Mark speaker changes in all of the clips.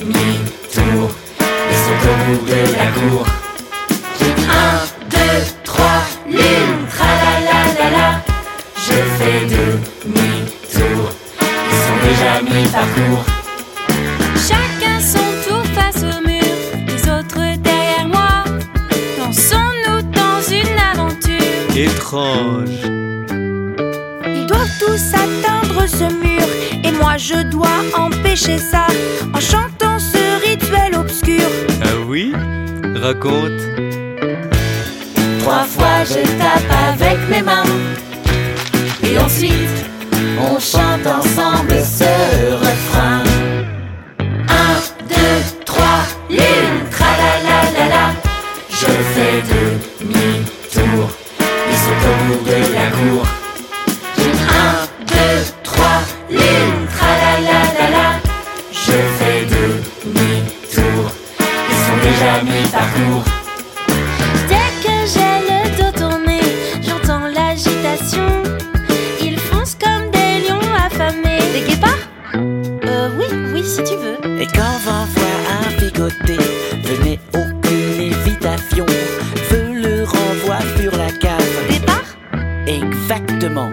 Speaker 1: demi-tour, ils sont au bout de la cour. 1, 2, 3, lune, tralalalala, je fais demi-tour, ils sont déjà mi-parcours.
Speaker 2: Chacun son tour face au mur, les autres derrière moi, dansons-nous dans une aventure
Speaker 3: étrange.
Speaker 2: Tous atteindre ce mur et moi je dois empêcher ça en chantant ce rituel obscur.
Speaker 3: Ah oui Raconte.
Speaker 1: Trois fois je tape avec mes mains. Et ensuite, on chante ensemble mi-parcours.
Speaker 2: Dès que j'ai le dos tourné, j'entends l'agitation. Ils foncent comme des lions affamés. Des guépards? Euh, oui, oui, si tu veux.
Speaker 1: Et quand vent voit un picoté, venez aucune évitation. Feu le renvoie sur la cave.
Speaker 2: Guépards
Speaker 1: Exactement.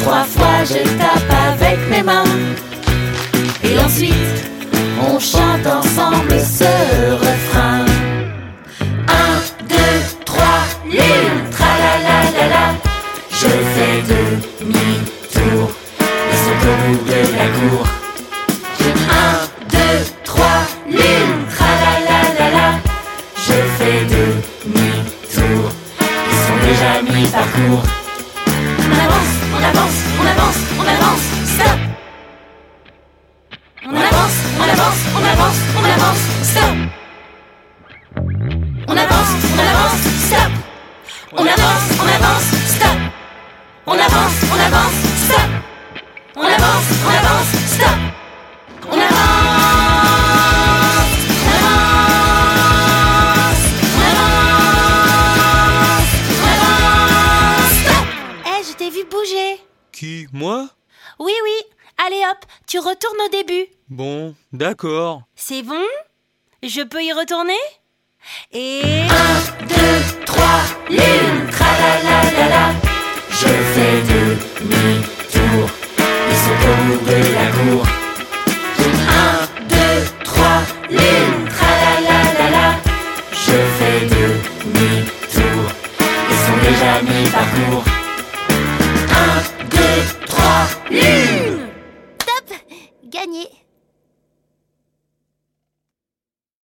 Speaker 1: Trois fois je tape avec mes mains Et ensuite on chante ensemble demi-tour, ils sont bout de la cour Un, deux, trois, lune, tra-la-la-la-la Je fais demi-tour, ils sont déjà mi-parcours on
Speaker 2: avance, on avance, on avance, on avance, stop. On avance, on avance, on avance, on avance, stop On avance, on avance, stop On avance, on avance, On avance, on avance, stop On avance, on avance, stop On avance, on avance, on avance, on avance, stop Eh, je t'ai vu bouger.
Speaker 3: Qui Moi?
Speaker 2: Oui, oui. Allez hop, tu retournes au début.
Speaker 3: Bon, d'accord.
Speaker 2: C'est bon? Je peux y retourner? Et...
Speaker 1: 1, 2, 3, lune, je fait demi-tour. Ils sont au de l'amour. Un, deux, trois, lune, tralalala. Je fais demi-tour. Ils sont déjà mi-parcours. Un, deux, trois, lune.
Speaker 2: Top, gagné.